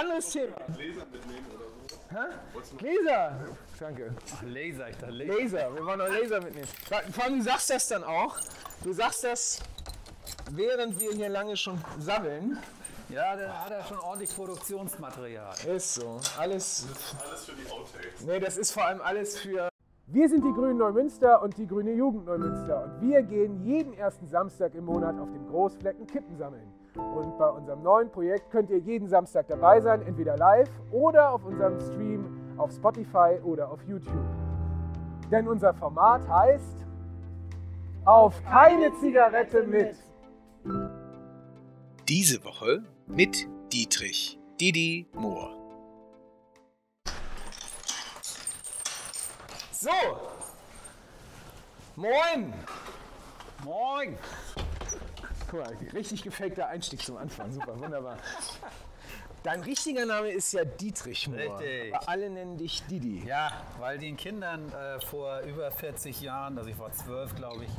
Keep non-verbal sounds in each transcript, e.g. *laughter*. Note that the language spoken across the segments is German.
anderes Thema. Gläser mitnehmen oder so. Hä? Gläser. Danke. Ach, Laser, ich dachte Laser. Laser. Wir wollen noch Laser mitnehmen. Vor allem, du sagst das dann auch. Du sagst das, während wir hier lange schon sammeln. Ja, da hat er schon ordentlich Produktionsmaterial. Ist so. Alles. Alles für die Outtakes. Nee, das ist vor allem alles für. Wir sind die Grünen Neumünster und die Grüne Jugend Neumünster. Und wir gehen jeden ersten Samstag im Monat auf dem Großflecken Kippen sammeln. Und bei unserem neuen Projekt könnt ihr jeden Samstag dabei sein, entweder live oder auf unserem Stream auf Spotify oder auf YouTube. Denn unser Format heißt Auf keine Zigarette mit. Diese Woche mit Dietrich Didi Mohr. So. Moin. Moin! Guck mal, richtig gefakter Einstieg zum Anfang. Super, wunderbar. Dein richtiger Name ist ja Dietrich Mohr. Richtig. Aber alle nennen dich Didi. Ja, weil den Kindern äh, vor über 40 Jahren, also ich war zwölf, glaube ich,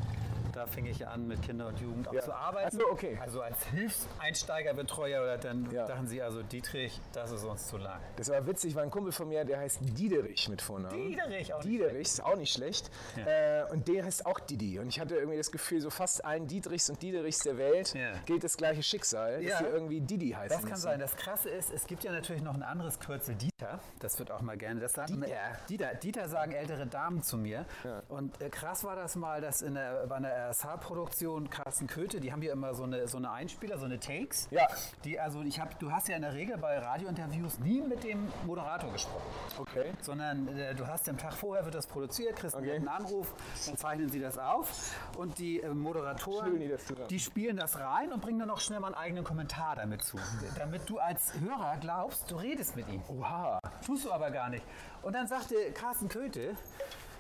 da fing ich an mit Kinder und Jugend auch Ja. zu arbeiten. Ach so, okay. Also als Hilfseinsteigerbetreuer oder dann Ja. dachten sie also Dietrich, das ist uns zu lang. Das war witzig, war ein Kumpel von mir, der heißt Diederich mit Vornamen. Diederich, auch nicht Diederich, ist auch nicht schlecht. Äh, und der heißt auch Didi. Und ich hatte irgendwie das Gefühl, so fast allen Dietrichs und Diederichs der Welt Ja. gilt das gleiche Schicksal, Ja. dass sie irgendwie Didi heißen Das kann müssen. sein. Das Krasse ist, es gibt ja natürlich noch ein anderes Kürzel, Dieter. Das wird auch mal gerne. Das sagen, Dieter. Dieter. Dieter sagen ältere Damen zu mir. Und äh, krass war das mal, dass in der, bei einer RSH-Produktion Carsten Köthe, die haben ja immer so eine, so eine Einspieler, so eine Takes. Ja. Die, also ich hab, du hast ja in der Regel bei Radiointerviews nie mit dem Moderator gesprochen. Okay. Sondern äh, du hast am Tag vorher wird das produziert, kriegst Okay. einen Anruf, dann zeichnen sie das auf und die äh, Moderatoren, die das die spielen das rein und bringen dann noch schnell mal einen eigenen Kommentar damit zu. Damit du als Hörer glaubst, du redest mit ihm. Oha. Tust du aber gar nicht. Und dann sagte Carsten Köthe,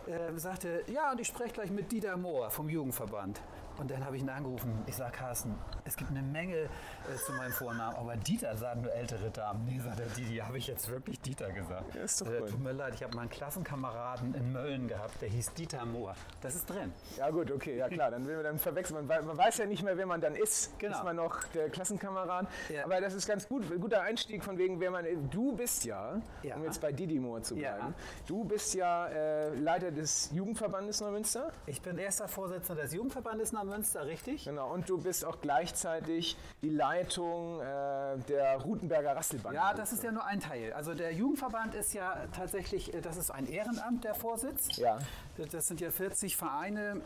äh, sagte, ja, und ich spreche gleich mit Dieter Mohr vom Jugendverband. Und dann habe ich ihn angerufen. Ich sage, Carsten, es gibt eine Menge äh, zu meinem Vornamen, aber Dieter sagen nur ältere Damen. Nee, sagt er, Didi, habe ich jetzt wirklich Dieter gesagt. Ja, ist doch äh, cool. Tut mir leid, ich habe mal einen Klassenkameraden in Mölln gehabt, der hieß Dieter Mohr. Das ist drin. Ja gut, okay, ja klar, dann dann verwechseln. Man, man weiß ja nicht mehr, wer man dann ist. Genau. Ist man noch der Klassenkamerad. Ja. Aber das ist ganz gut, guter Einstieg von wegen, wer man Du bist ja, Ja. um jetzt bei Didi Moore zu bleiben, du bist ja äh, Leiter des Jugendverbandes Neumünster. Ich bin erster Vorsitzender des Jugendverbandes nach Münster, richtig? Genau, und du bist auch gleichzeitig die Leitung äh, der Rutenberger Rasselbande. Ja, das ist ja nur ein Teil. Also der Jugendverband ist ja tatsächlich, äh, das ist ein Ehrenamt, der Vorsitz. Ja. Das sind ja 40 Vereine,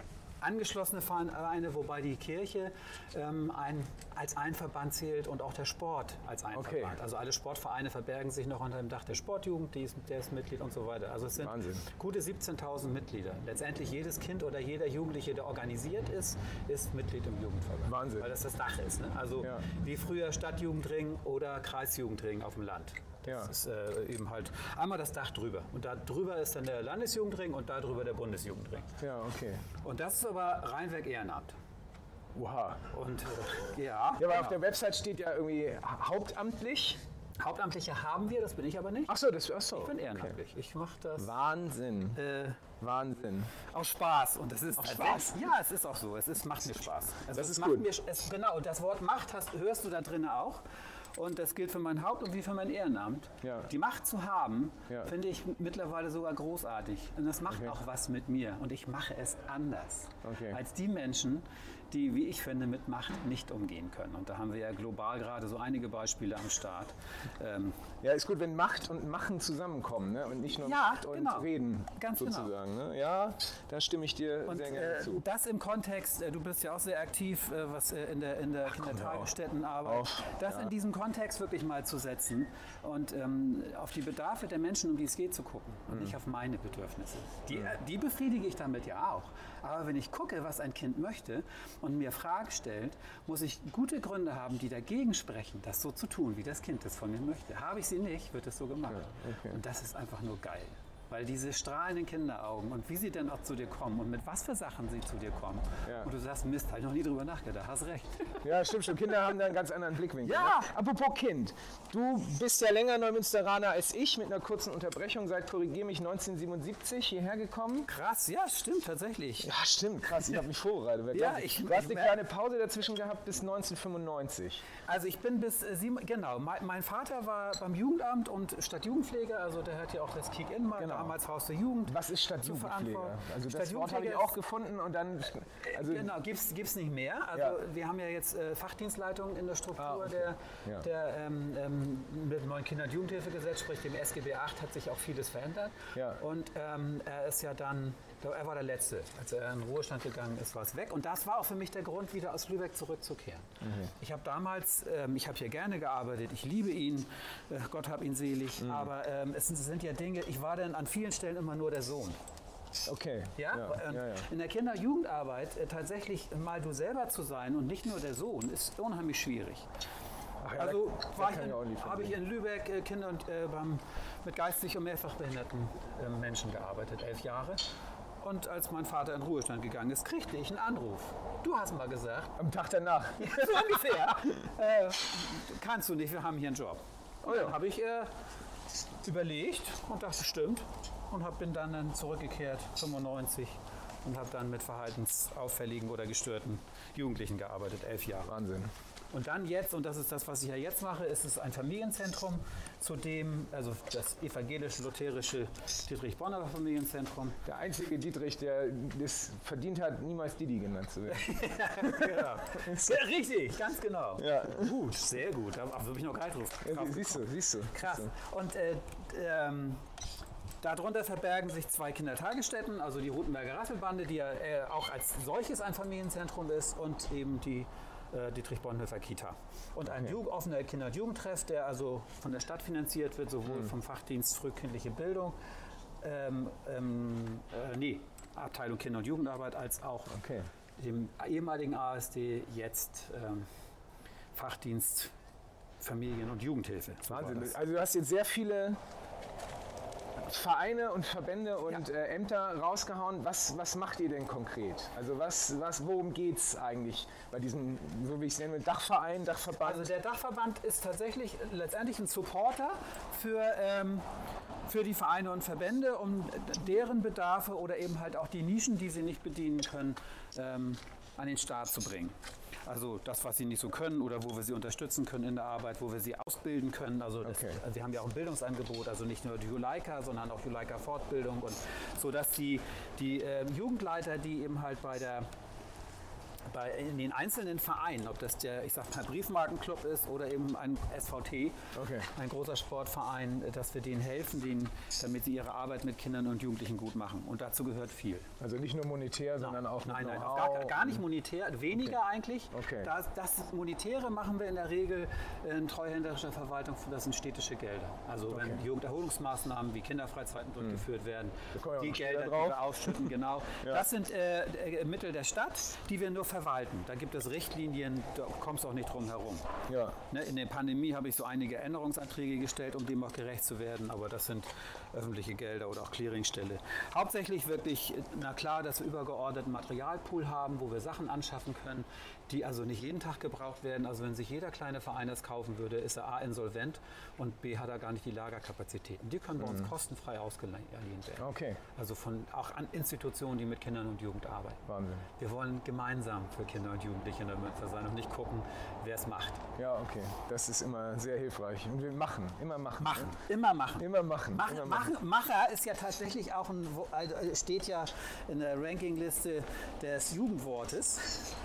angeschlossene Vereine, wobei die Kirche ähm, ein, als ein Verband zählt und auch der Sport als ein Okay. Verband. Also alle Sportvereine verbergen sich noch unter dem Dach der Sportjugend, die ist, der ist Mitglied und so weiter. Also es sind Wahnsinn. gute 17.000 Mitglieder. Letztendlich jedes Kind oder jeder Jugendliche, der organisiert ist, ist Mitglied im Jugendverband. Wahnsinn. Weil das das Dach ist. Ne? Also Ja. wie früher Stadtjugendring oder Kreisjugendring auf dem Land. Ja. Das ist äh, eben halt einmal das Dach drüber. Und da drüber ist dann der Landesjugendring und da drüber der Bundesjugendring. Ja, okay. Und das ist aber reinweg Ehrenamt. Oha. Und äh, ja, Ja, aber auf genau. der Website steht ja irgendwie ha- hauptamtlich. Hauptamtliche haben wir, das bin ich aber nicht. Achso, das achso. ich bin ehrenamtlich. Ich mache das Wahnsinn. äh, Wahnsinn. aus Spaß. Und das ist Aus Spaß? Ja, es ist auch so. Es ist, macht mir Spaß. Also Das es ist macht gut. Mir, es, genau, und das Wort Macht hast, hörst du da drinnen auch. Und das gilt für mein Haupt- und wie für mein Ehrenamt. Ja. Die Macht zu haben, Ja. finde ich mittlerweile sogar großartig. Und das macht auch was mit mir. Und ich mache es anders Okay. als die Menschen, die, wie ich finde, mit Macht nicht umgehen können. Und da haben wir ja global gerade so einige Beispiele am Start. Ähm, Ja, ist gut, wenn Macht und Machen zusammenkommen ne? und nicht nur Ja, Macht und genau. Reden Ganz genau. sozusagen. Ne? Ja, da stimme ich dir Und sehr gerne äh, zu. das im Kontext, äh, du bist ja auch sehr aktiv, äh, was äh, in der, in der Kindertagesstättenarbeit, das in diesem Kontext wirklich mal zu setzen und ähm, auf die Bedarfe der Menschen, um die es geht, zu gucken und Mhm. nicht auf meine Bedürfnisse. Die, äh, die befriedige ich damit ja auch. Aber wenn ich gucke, was ein Kind möchte und mir Fragen stellt, muss ich gute Gründe haben, die dagegen sprechen, das so zu tun, wie das Kind es von mir möchte. Habe ich sie nicht, wird es so gemacht. okay. Und das ist einfach nur geil. Weil diese strahlenden Kinderaugen und wie sie dann auch zu dir kommen und mit was für Sachen sie zu dir kommen. Ja. Und du sagst, Mist, habe ich noch nie drüber nachgedacht, hast recht. *laughs* Ja, stimmt schon. Kinder haben da einen ganz anderen Blickwinkel. Ja. Ne? Apropos Kind. Du bist ja länger Neumünsteraner als ich, mit einer kurzen Unterbrechung seit, korrigier mich, 1977 hierher gekommen. Krass, ja, stimmt tatsächlich. Ja, stimmt, krass. Ich habe mich vorbereitet. Wer *laughs* Ja, ich- du hast eine kleine Pause dazwischen gehabt bis 1995. Also ich bin bis äh, sieben, genau, mein, mein Vater war beim Jugendamt und Stadtjugendpfleger, also der hat ja auch das Kick-In mal, Genau. Damals Haus der Jugend. Was ist Stadtjugendpflege? Also das Wort habe ich auch gefunden und dann... Also, Genau, gibt's gibt's nicht mehr. Also Ja. wir haben ja jetzt äh, Fachdienstleitung in der Struktur Ah, okay. der, Ja. der ähm, ähm, mit dem neuen Kinder- und Jugendhilfegesetz, sprich dem SGB 8, hat sich auch vieles verändert. Ja. Und ähm, er ist ja dann, er war der Letzte, als er in den Ruhestand gegangen ist, war es weg. Und das war auch für mich der Grund, wieder aus Lübeck zurückzukehren. Mhm. Ich habe damals, ähm, ich habe hier gerne gearbeitet, ich liebe ihn, äh, Gott hab ihn selig, Mhm. aber ähm, es sind, es sind ja Dinge, ich war dann an vielen Stellen immer nur der Sohn. okay. Ja, ja, und ja, ja. in der Kinder- und Jugendarbeit äh, tatsächlich mal du selber zu sein und nicht nur der Sohn, ist unheimlich schwierig. Ach ja, Also habe ich in Lübeck äh, Kinder und äh, beim, mit geistig und mehrfach behinderten äh, Menschen gearbeitet, elf Jahre. Und als mein Vater in Ruhestand gegangen ist, kriegte ich einen Anruf. Du hast mal gesagt, Am Tag danach. *laughs* so ungefähr, äh, kannst du nicht, wir haben hier einen Job. Und dann habe ich äh, überlegt und dachte, stimmt. Und hab, bin dann, dann zurückgekehrt, 95, und habe dann mit verhaltensauffälligen oder gestörten Jugendlichen gearbeitet, elf Jahre. Wahnsinn. Und dann jetzt, und das ist das, was ich ja jetzt mache, ist es ein Familienzentrum, zu dem, also das evangelisch-lutherische Dietrich Bonhoeffer Familienzentrum. Der einzige Dietrich, der es verdient hat, niemals Didi genannt zu werden. *laughs* Ja, richtig, ganz genau. Ja. Gut, sehr gut. Da habe ich noch gar nicht drauf. Ja, siehst du, siehst du. Krass. Und äh, ähm, darunter verbergen sich zwei Kindertagesstätten, also die Rutenberger Rasselbande, die ja äh, auch als solches ein Familienzentrum ist, und eben die äh, Dietrich Bonhoeffer Kita. Und ein Jugend, offener Kinder- und Jugendtreff, der also von der Stadt finanziert wird, sowohl Mhm. vom Fachdienst Frühkindliche Bildung, ähm, ähm, äh, nee, Abteilung Kinder- und Jugendarbeit, als auch Okay. dem ehemaligen ASD, jetzt ähm, Fachdienst Familien- und Jugendhilfe. Wahnsinn. Also du hast jetzt sehr viele Vereine und Verbände und äh, Ämter rausgehauen. Was, was macht ihr denn konkret? Also was, was, worum geht es eigentlich bei diesem, so wie ich es nenne, Dachverein, Dachverband? Also der Dachverband ist tatsächlich letztendlich ein Supporter für, ähm, für die Vereine und Verbände, um deren Bedarfe oder eben halt auch die Nischen, die sie nicht bedienen können, ähm, an den Start zu bringen. Also das, was sie nicht so können oder wo wir sie unterstützen können in der Arbeit, wo wir sie ausbilden können. Also das, Okay. also wir haben ja auch ein Bildungsangebot, also nicht nur die Juleika, sondern auch Juleika Fortbildung und so, dass die, die ähm, Jugendleiter, die eben halt bei der bei, in den einzelnen Vereinen, ob das der, ich sag mal, Briefmarkenclub ist oder eben ein SVT, Okay. ein großer Sportverein, dass wir denen helfen, denen, damit sie ihre Arbeit mit Kindern und Jugendlichen gut machen. Und dazu gehört viel. Also nicht nur monetär, sondern auch Nein, nein, gar, gar nicht monetär, weniger eigentlich. Okay. Das, das Monetäre machen wir in der Regel in treuhänderischer Verwaltung, das sind städtische Gelder. Also wenn Jugenderholungsmaßnahmen wie Kinderfreizeiten durchgeführt werden, Hm. wir die Gelder, die wir ausschütten, genau. *laughs* Das sind äh, äh, Mittel der Stadt, die wir nur verwalten. Da gibt es Richtlinien, da kommst du auch nicht drum herum. Ja. Ne, in der Pandemie habe ich so einige Änderungsanträge gestellt, um dem auch gerecht zu werden, aber das sind öffentliche Gelder oder auch Clearingstelle. Hauptsächlich wirklich, na klar, dass wir übergeordneten Materialpool haben, wo wir Sachen anschaffen können, die also nicht jeden Tag gebraucht werden. Also wenn sich jeder kleine Verein das kaufen würde, ist er A insolvent und B hat er gar nicht die Lagerkapazitäten. Die können bei uns kostenfrei ausgeliehen werden. Okay. Also von auch an Institutionen, die mit Kindern und Jugend arbeiten. Wahnsinn. Wir wollen gemeinsam für Kinder und Jugendliche in der Münster sein und nicht gucken, wer es macht. Ja, okay. Das ist immer sehr hilfreich. Und wir machen, immer machen. Machen, immer machen. Immer machen. Machen, immer machen. Macher ist ja tatsächlich auch ein, also steht ja in der Rankingliste des Jugendwortes.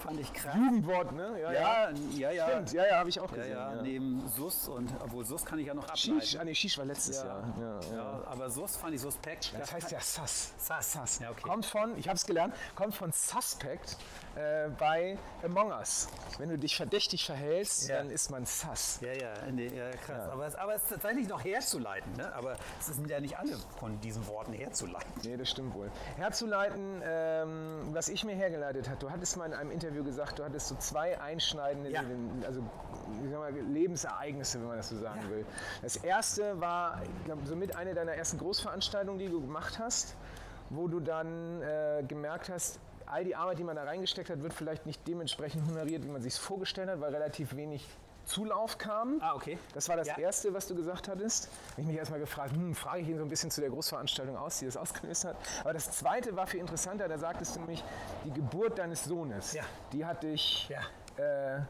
Fand ich krass. Jugendwort, ne? Ja, ja. Ja, ja, ja. Stimmt, ja, ja, habe ich auch gesehen. ja, ja. neben SUS und obwohl SUS kann ich ja noch ableiten. Shish, ah, nee, Shish war letztes ja, Jahr. Ja, aber SUS fand ich suspekt. Das heißt ja Sus. Sass. Sass. Ja, okay. Kommt von, ich habe es gelernt, kommt von Suspect äh, bei Among Us. Wenn du dich verdächtig verhältst, dann ist man Sus. Ja, ja, nee, ja krass. Aber, es, aber es ist tatsächlich noch herzuleiten. Ne? Aber es sind ja nicht alle von diesen Worten herzuleiten. Nee, das stimmt wohl. Herzuleiten, ähm, was ich mir hergeleitet habe, du hattest mal in einem Interview gesagt, du hattest so zwei einschneidende Ja. Also, mal, Lebensereignisse, wenn man das so sagen will. Das erste war, ich glaube, somit eine deiner ersten Großveranstaltungen, die du gemacht hast, wo du dann äh, gemerkt hast, all die Arbeit, die man da reingesteckt hat, wird vielleicht nicht dementsprechend honoriert, wie man sich es vorgestellt hat, weil relativ wenig Zulauf kam. Ah, okay. Das war das Ja. Erste, was du gesagt hattest. Habe ich mich erstmal gefragt, hm, frage ich ihn so ein bisschen zu der Großveranstaltung aus, die das ausgelöst hat. Aber das Zweite war viel interessanter, da sagtest du nämlich, die Geburt deines Sohnes, Ja. die hat dich Ja. äh,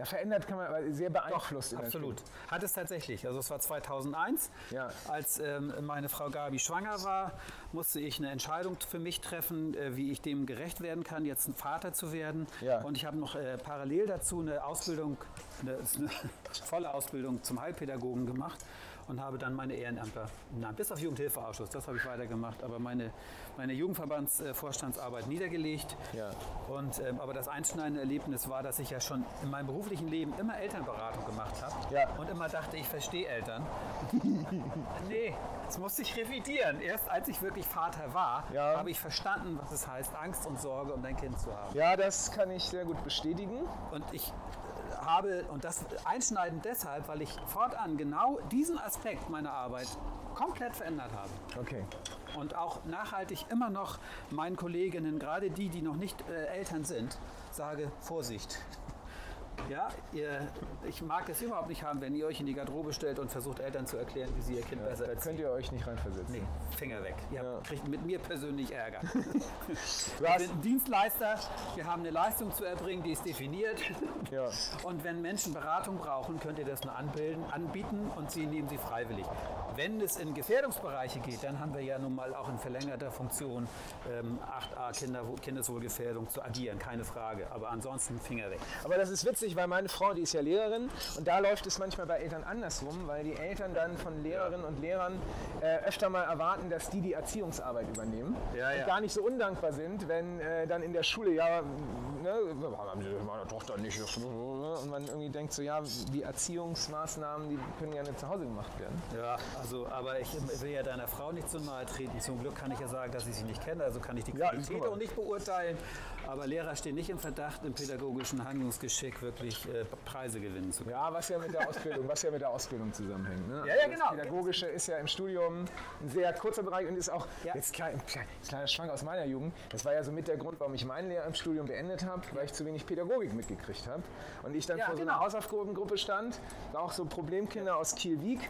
ja, verändert, kann man, aber sehr beeinflusst. in deinem Absolut. Hat es tatsächlich. Also es war 2001, Ja. als ähm, meine Frau Gabi schwanger war, musste ich eine Entscheidung für mich treffen, äh, wie ich dem gerecht werden kann, jetzt ein Vater zu werden. Ja. Und ich habe noch äh, parallel dazu eine Ausbildung, eine, *laughs* eine volle Ausbildung zum Heilpädagogen gemacht und habe dann meine Ehrenämter, nein, bis auf Jugendhilfeausschuss, das habe ich weitergemacht, aber meine, meine Jugendverbandsvorstandsarbeit niedergelegt. Ja. Und, ähm, aber das einschneidende Erlebnis war, dass ich ja schon in meinem beruflichen Leben immer Elternberatung gemacht habe Ja. und immer dachte, ich verstehe Eltern. *laughs* nee, das musste ich revidieren. Erst als ich wirklich Vater war, Ja. habe ich verstanden, was es heißt, Angst und Sorge um dein Kind zu haben. Ja, das kann ich sehr gut bestätigen. Und ich habe, und das einschneidend deshalb, weil ich fortan genau diesen Aspekt meiner Arbeit komplett verändert habe. Okay. Und auch nachhaltig immer noch meinen Kolleginnen, gerade die, die noch nicht äh, Eltern sind, sage, Vorsicht. Ja, ihr, ich mag es überhaupt nicht haben, wenn ihr euch in die Garderobe stellt und versucht Eltern zu erklären, wie sie ihr Kind besser Da könnt ihr euch nicht reinversetzen. Nee, Finger weg. Ihr Ja. kriegt mit mir persönlich Ärger. *laughs* Wir sind Dienstleister, wir haben eine Leistung zu erbringen, die ist definiert. *laughs* ja. Und wenn Menschen Beratung brauchen, könnt ihr das nur anbilden, anbieten und sie nehmen sie freiwillig. Wenn es in Gefährdungsbereiche geht, dann haben wir ja nun mal auch in verlängerter Funktion ähm, 8a Kinder, Kindeswohlgefährdung zu agieren, keine Frage. Aber ansonsten Finger weg. Aber das ist witzig, weil meine Frau, die ist ja Lehrerin und da läuft es manchmal bei Eltern andersrum, weil die Eltern dann von Lehrerinnen und Lehrern äh, öfter mal erwarten, dass die die Erziehungsarbeit übernehmen Ja, ja. und gar nicht so undankbar sind, wenn äh, dann in der Schule, ja, ne, haben Sie meiner Tochter nicht und man irgendwie denkt so, ja, die Erziehungsmaßnahmen, die können gerne zu Hause gemacht werden. Ja, also, aber ich will ja deiner Frau nicht zu nahe treten. Zum Glück kann ich ja sagen, dass ich sie nicht kenne, also kann ich die Ja, Qualität mal. auch nicht beurteilen. Aber Lehrer stehen nicht im Verdacht, im pädagogischen Handlungsgeschick wirklich äh, Preise gewinnen zu können. Ja, was ja mit der Ausbildung, was ja mit der Ausbildung zusammenhängt. Ne? Ja, ja, Das genau. Pädagogische ist ja im Studium ein sehr kurzer Bereich und ist auch Ja. jetzt klein, klein, kleiner Schwank aus meiner Jugend. Das war ja so mit der Grund, warum ich meine Lehre im Studium beendet habe, weil ich zu wenig Pädagogik mitgekriegt habe und ich dann Ja, vor so genau. einer Hausaufgabengruppe stand, war auch so Problemkinder aus Kiel-Wieg.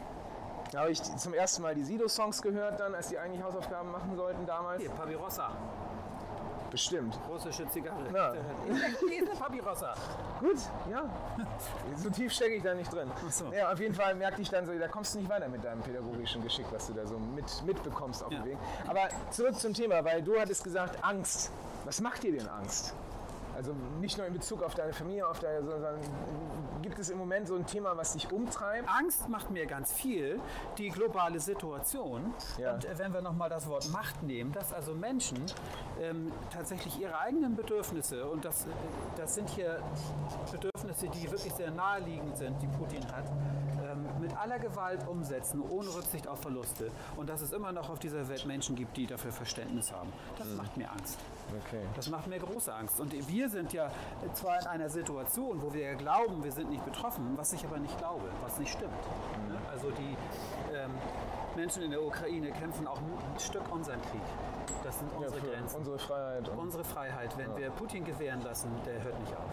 Da habe ich zum ersten Mal die Sido-Songs gehört, dann, als die eigentlich Hausaufgaben machen sollten damals. Hier, Papirossa, Bestimmt. russische Zigarre. Eine Papirossa. Gut, ja. So tief stecke ich da nicht drin. so. Ja, auf jeden Fall merkte ich dann so, da kommst du nicht weiter mit deinem pädagogischen Geschick, was du da so mit, mitbekommst auf Ja. dem Weg. Aber zurück zum Thema, weil du hattest gesagt, Angst. Was macht dir denn Angst? Also nicht nur in Bezug auf deine Familie, auf deine, sondern gibt es im Moment so ein Thema, was dich umtreibt? Angst macht mir ganz viel, die globale Situation. Ja. Und äh, wenn wir nochmal das Wort Macht nehmen, dass also Menschen ähm, tatsächlich ihre eigenen Bedürfnisse, und das, äh, das sind hier Bedürfnisse, die wirklich sehr naheliegend sind, die Putin hat, ähm, mit aller Gewalt umsetzen, ohne Rücksicht auf Verluste. Und dass es immer noch auf dieser Welt Menschen gibt, die dafür Verständnis haben. Das macht mir Angst. Okay. Das macht mir große Angst. Und wir sind ja zwar in einer Situation, wo wir ja glauben, wir sind nicht betroffen, was ich aber nicht glaube, was nicht stimmt. Ne? Also die ähm, Menschen in der Ukraine kämpfen auch ein Stück unseren Krieg. Das sind Ja, unsere für Grenzen. unsere Freiheit. Unsere Freiheit, wenn wir Putin gewähren lassen, der hört nicht auf.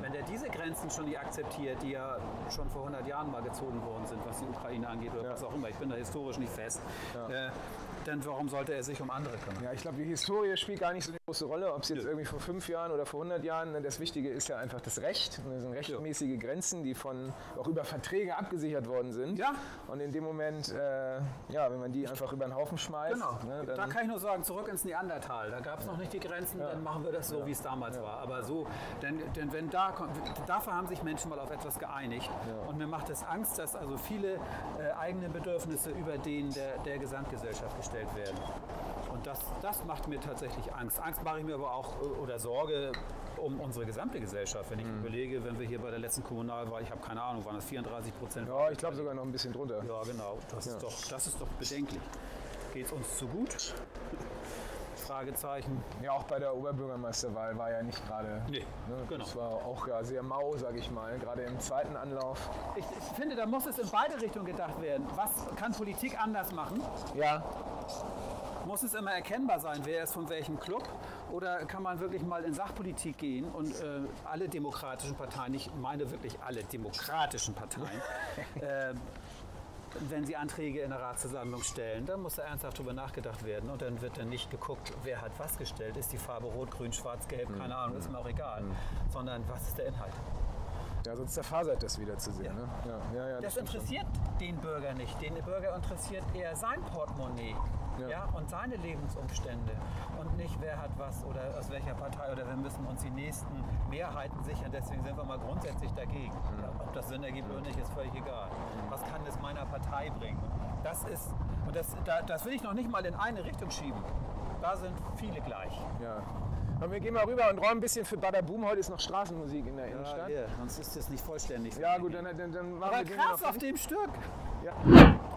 Wenn der diese Grenzen schon nicht akzeptiert, die ja schon vor 100 Jahren mal gezogen worden sind, was die Ukraine angeht oder Ja. was auch immer, ich bin da historisch nicht fest, äh, dann warum sollte er sich um andere kümmern? ja, ich glaube, die Historie spielt gar nicht so eine große Rolle, ob es jetzt irgendwie vor fünf Jahren oder vor 100 Jahren, ne, das Wichtige ist ja einfach das Recht. Und das sind rechtmäßige Grenzen, die von, auch über Verträge abgesichert worden sind. Ja. Und in dem Moment, äh, ja, wenn man die einfach über den Haufen schmeißt, Genau. ne, da kann ich nur sagen, zurück ins Neandertal. Da gab es noch nicht die Grenzen, dann machen wir das so, wie es damals war. Aber so, denn, denn wenn da kommt, dafür haben sich Menschen mal auf etwas geeinigt. Und mir macht es Angst, dass also viele äh, eigene Bedürfnisse über den der, der Gesamtgesellschaft gestellt werden. Und das, das macht mir tatsächlich Angst. Angst mache ich mir aber auch äh, oder Sorge um unsere gesamte Gesellschaft. Wenn ich Mhm. überlege, wenn wir hier bei der letzten Kommunalwahl, ich habe keine Ahnung, waren das 34 Prozent? ja, ich glaube sogar noch ein bisschen drunter. Ja, genau. Das, Ist doch, das ist doch bedenklich. Geht es uns zu gut? Fragezeichen. Ja, auch bei der Oberbürgermeisterwahl war ja nicht gerade. Nee, Ne? genau. Das war auch ja, sehr mau, sag ich mal, gerade im zweiten Anlauf. Ich, ich finde, da muss es in beide Richtungen gedacht werden. Was kann Politik anders machen? Ja, Muss es immer erkennbar sein, wer ist von welchem Club? Oder kann man wirklich mal in Sachpolitik gehen und äh, alle demokratischen Parteien, ich meine wirklich alle demokratischen Parteien, *laughs* äh, wenn sie Anträge in der Ratsversammlung stellen, dann muss da ernsthaft drüber nachgedacht werden und dann wird dann nicht geguckt, wer hat was gestellt. Ist die Farbe rot, grün, schwarz, gelb, keine Ahnung, ist mir auch egal. Sondern was ist der Inhalt? ja sonst zerfasert das wieder zu sehen. Ne? Ja, ja, ja, Das stimmt schon. interessiert den Bürger nicht. Den Bürger interessiert eher sein Portemonnaie Ja. ja. und seine Lebensumstände und nicht wer hat was oder aus welcher Partei oder wir müssen uns die nächsten Mehrheiten sichern. Deswegen sind wir mal grundsätzlich dagegen. Ja, ob das Sinn ergibt oder nicht, ist völlig egal. Was kann es meiner Partei bringen? Das ist, und das, da, das will ich noch nicht mal in eine Richtung schieben. Da sind viele gleich. Ja. Und wir gehen mal rüber und räumen ein bisschen für Badaboom. Heute ist noch Straßenmusik in der Innenstadt. hier, sonst ist das nicht vollständig. Ja, gut, dann, dann, dann machen Aber wir krass auf dem Stück. Ja.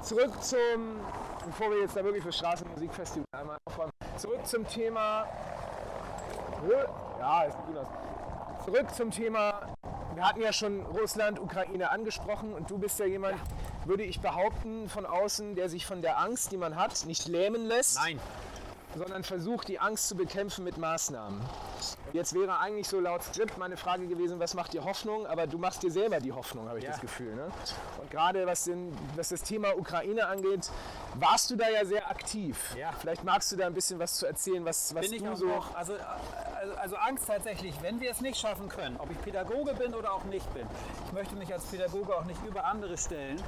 Zurück zum, bevor wir jetzt da wirklich für Straßenmusikfestival einmal aufräumen, zurück zum Thema. Ja, ist gut aus. Zurück zum Thema. Wir hatten ja schon Russland, Ukraine angesprochen und du bist ja jemand, würde ich behaupten, von außen, der sich von der Angst, die man hat, nicht lähmen lässt, Nein. Sondern versucht, die Angst zu bekämpfen mit Maßnahmen. Jetzt wäre eigentlich so laut Skript meine Frage gewesen, was macht dir Hoffnung? Aber du machst dir selber die Hoffnung, habe ich Ja. das Gefühl. Ne? Und gerade was, den, was das Thema Ukraine angeht, warst du da ja sehr aktiv. Ja. Vielleicht magst du da ein bisschen was zu erzählen, was, was bin ich du so... noch, also, also, also Angst tatsächlich, wenn wir es nicht schaffen können, ob ich Pädagoge bin oder auch nicht bin. Ich möchte mich als Pädagoge auch nicht über andere stellen.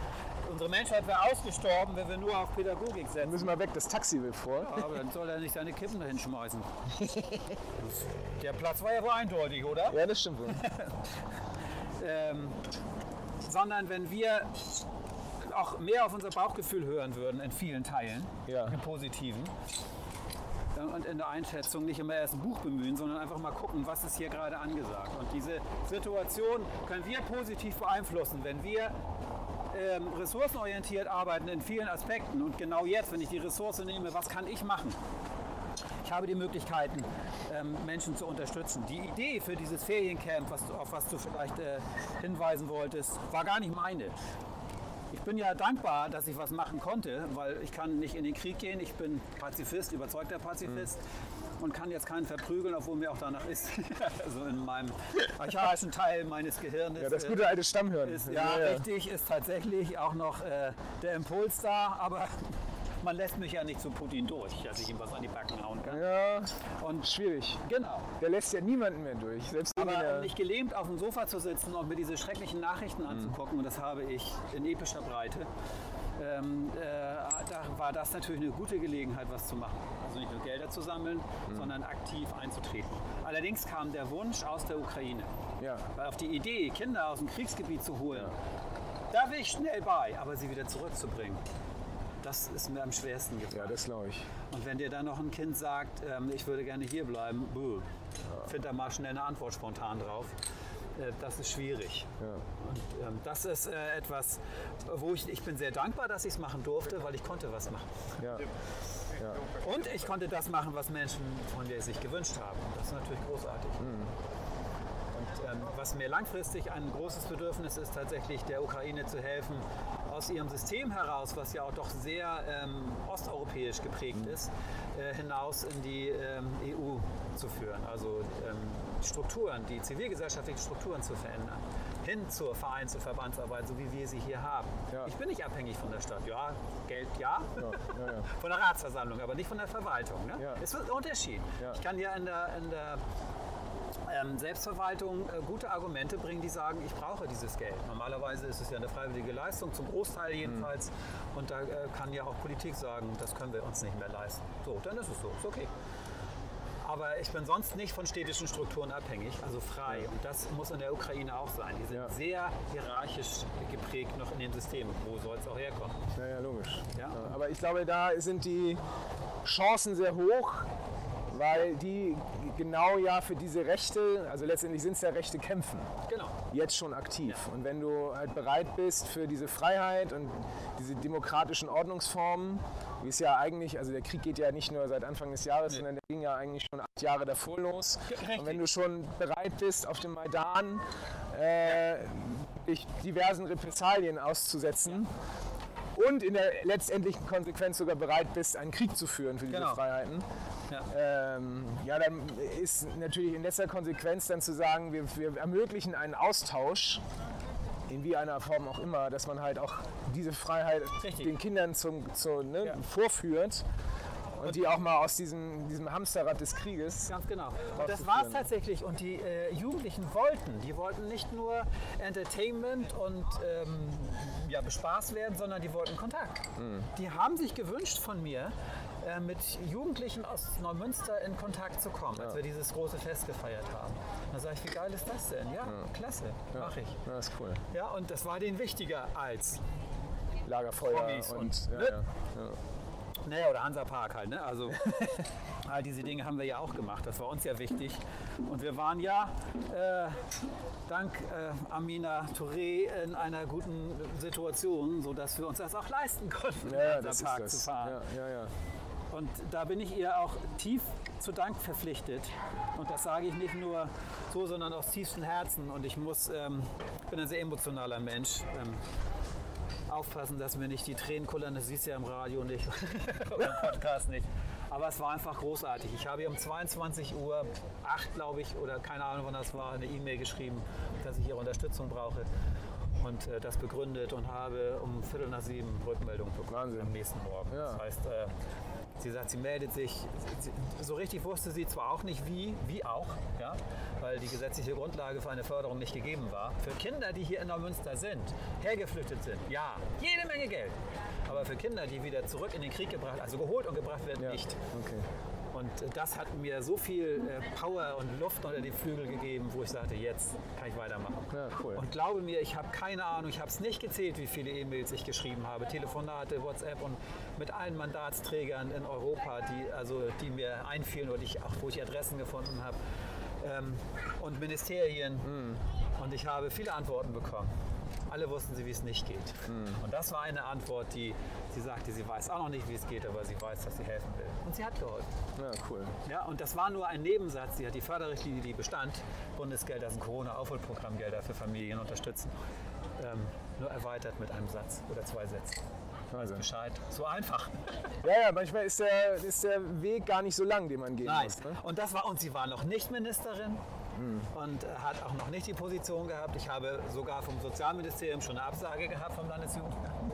Unsere Menschheit wäre ausgestorben, wenn wir nur auf Pädagogik setzen. Müssen wir weg, das Taxi will vor. Aber dann soll er nicht seine Kippen dahin schmeißen. *laughs* Der Platz war ja wohl eindeutig, oder? Ja, das stimmt wohl. *laughs* ähm, sondern wenn wir auch mehr auf unser Bauchgefühl hören würden in vielen Teilen, Ja. im Positiven. Und in der Einschätzung nicht immer erst ein Buch bemühen, sondern einfach mal gucken, was ist hier gerade angesagt. Und diese Situation können wir positiv beeinflussen, wenn wir ähm, ressourcenorientiert arbeiten in vielen Aspekten. Und genau jetzt, wenn ich die Ressource nehme, was kann ich machen? Ich habe die Möglichkeiten, ähm, Menschen zu unterstützen. Die Idee für dieses Feriencamp, was auf was du vielleicht äh, hinweisen wolltest, war gar nicht meine. Ich bin ja dankbar, dass ich was machen konnte, weil ich kann nicht in den Krieg gehen. Ich bin Pazifist, überzeugter Pazifist und kann jetzt keinen verprügeln, obwohl mir auch danach ist. *laughs* also in meinem archaischen Teil meines Gehirnes. Ja, das äh, gute alte Stammhirn. ist, ja, richtig, ist tatsächlich auch noch äh, der Impuls da, aber man lässt mich ja nicht zu Putin durch, dass ich ihm was an die Backen hauen kann. Ja, Und schwierig. genau. Der lässt ja niemanden mehr durch. Selbst Aber er- um nicht gelähmt auf dem Sofa zu sitzen und mir diese schrecklichen Nachrichten anzugucken, und das habe ich in epischer Breite, ähm, äh, da war das natürlich eine gute Gelegenheit, was zu machen. Also nicht nur Gelder zu sammeln, sondern aktiv einzutreten. Allerdings kam der Wunsch aus der Ukraine. Ja. Weil auf die Idee, Kinder aus dem Kriegsgebiet zu holen, da will ich schnell bei, aber sie wieder zurückzubringen. Das ist mir am schwersten gefallen. ja, das glaube ich. Und wenn dir dann noch ein Kind sagt, ähm, ich würde gerne hier bleiben, buh, find da mal schnell eine Antwort spontan drauf. Äh, das ist schwierig. Und ähm, das ist äh, etwas, wo ich, ich bin sehr dankbar, dass ich es machen durfte, weil ich konnte was machen. Ja. Und ich konnte das machen, was Menschen von mir sich gewünscht haben. Das ist natürlich großartig. Und ähm, was mir langfristig ein großes Bedürfnis ist, tatsächlich der Ukraine zu helfen, aus ihrem System heraus, was ja auch doch sehr ähm, osteuropäisch geprägt ist, äh, hinaus in die ähm, EU zu führen. Also ähm, Strukturen, die zivilgesellschaftlichen Strukturen zu verändern. Hin zur Vereins- und Verbandsarbeit, so wie wir sie hier haben. Ja. Ich bin nicht abhängig von der Stadt. Ja, Geld ja, Ja, ja, *laughs* von der Ratsversammlung, aber nicht von der Verwaltung. Ne? Ist ein Unterschied. Ich kann ja in der, in der Selbstverwaltung äh, gute Argumente bringen, die sagen, ich brauche dieses Geld. Normalerweise ist es ja eine freiwillige Leistung, zum Großteil jedenfalls. Und da äh, kann ja auch Politik sagen, das können wir uns nicht mehr leisten. So, dann ist es so, ist okay. Aber ich bin sonst nicht von städtischen Strukturen abhängig, also frei. Und das muss in der Ukraine auch sein. Die sind Ja. sehr hierarchisch geprägt noch in den Systemen. Wo soll es auch herkommen? Ja, ja, logisch. Ja, aber ich glaube, da sind die Chancen sehr hoch, weil die genau ja für diese Rechte, also letztendlich sind es ja Rechte, kämpfen. Genau. jetzt schon aktiv. Und wenn du halt bereit bist für diese Freiheit und diese demokratischen Ordnungsformen, wie es ja eigentlich, also der Krieg geht ja nicht nur seit Anfang des Jahres, sondern der ging ja eigentlich schon acht Jahre davor los. Richtig. Und wenn du schon bereit bist, auf dem Maidan äh, dich diversen Repressalien auszusetzen und in der letztendlichen Konsequenz sogar bereit bist, einen Krieg zu führen für diese Genau. Freiheiten, Ja. ähm, ja, dann ist natürlich in letzter Konsequenz dann zu sagen, wir, wir ermöglichen einen Austausch, in wie einer Form auch immer, dass man halt auch diese Freiheit Richtig. den Kindern zum, zu, ne, Ja. vorführt und die auch mal aus diesem, diesem Hamsterrad des Krieges. Ganz genau. Und das war es tatsächlich. Und die äh, Jugendlichen wollten, die wollten nicht nur Entertainment und ähm, ja, bespaßt werden, sondern die wollten Kontakt. Die haben sich gewünscht von mir, äh, mit Jugendlichen aus Neumünster in Kontakt zu kommen, als wir dieses große Fest gefeiert haben. Da sage ich, wie geil ist das denn? Ja, klasse, mache ich. Ja, das ist cool. Ja, und das war denen wichtiger als Lagerfeuer Promis und, und- ja, ne? oder Hansa Park halt, ne? Also *laughs* all diese Dinge haben wir ja auch gemacht. Das war uns ja wichtig. Und wir waren ja äh, dank äh, Amina Touré in einer guten Situation, sodass wir uns das auch leisten konnten, Ja, ja, Hansa Park zu fahren. Ja, ja, ja. Und da bin ich ihr auch tief zu Dank verpflichtet. Und das sage ich nicht nur so, sondern aus tiefstem Herzen. Und ich muss, ähm, ich bin ein sehr emotionaler Mensch. Ähm, aufpassen, dass mir nicht die Tränen kullern. Das siehst du ja im Radio nicht *laughs* oder im Podcast nicht. Aber es war einfach großartig. Ich habe ihr um 22 Uhr, 8 glaube ich, oder keine Ahnung wann das war, eine E-Mail geschrieben, dass ich ihre Unterstützung brauche. Und äh, das begründet und habe um Viertel nach sieben Rückmeldung bekommen Wahnsinn. am nächsten Morgen. Ja. Das heißt, äh, sie sagt, sie meldet sich. Sie, so richtig wusste sie zwar auch nicht wie, wie auch, ja, weil die gesetzliche Grundlage für eine Förderung nicht gegeben war. Für Kinder, die hier in Neumünster sind, hergeflüchtet sind, ja, jede Menge Geld. Aber für Kinder, die wieder zurück in den Krieg gebracht, also geholt und gebracht werden, Ja, nicht. Okay. Und das hat mir so viel äh, Power und Luft unter die Flügel gegeben, wo ich sagte, jetzt kann ich weitermachen. Ja, cool. Und glaube mir, ich habe keine Ahnung, ich habe es nicht gezählt, wie viele E-Mails ich geschrieben habe, Telefonate, WhatsApp und mit allen Mandatsträgern in Europa, die, also, die mir einfielen oder ich, auch wo ich Adressen gefunden habe. Ähm, und Ministerien. Und ich habe viele Antworten bekommen. Alle wussten sie, wie es nicht geht. Und das war eine Antwort, die sie sagte, sie weiß auch noch nicht, wie es geht, aber sie weiß, dass sie helfen will. Und sie hat geholfen. Ja, cool. Ja, und das war nur ein Nebensatz. Sie hat die Förderrichtlinie, die bestand, Bundesgelder, das sind Corona-Aufholprogrammgelder für Familien unterstützen, ähm, nur erweitert mit einem Satz oder zwei Sätzen. Wahnsinn. Bescheid. So einfach. Ja, ja, manchmal ist der, ist der Weg gar nicht so lang, den man gehen Nein. muss. Ne? Und das war, und sie war noch nicht Ministerin und hat auch noch nicht die Position gehabt. Ich habe sogar vom Sozialministerium schon eine Absage gehabt vom Landesjugendamt.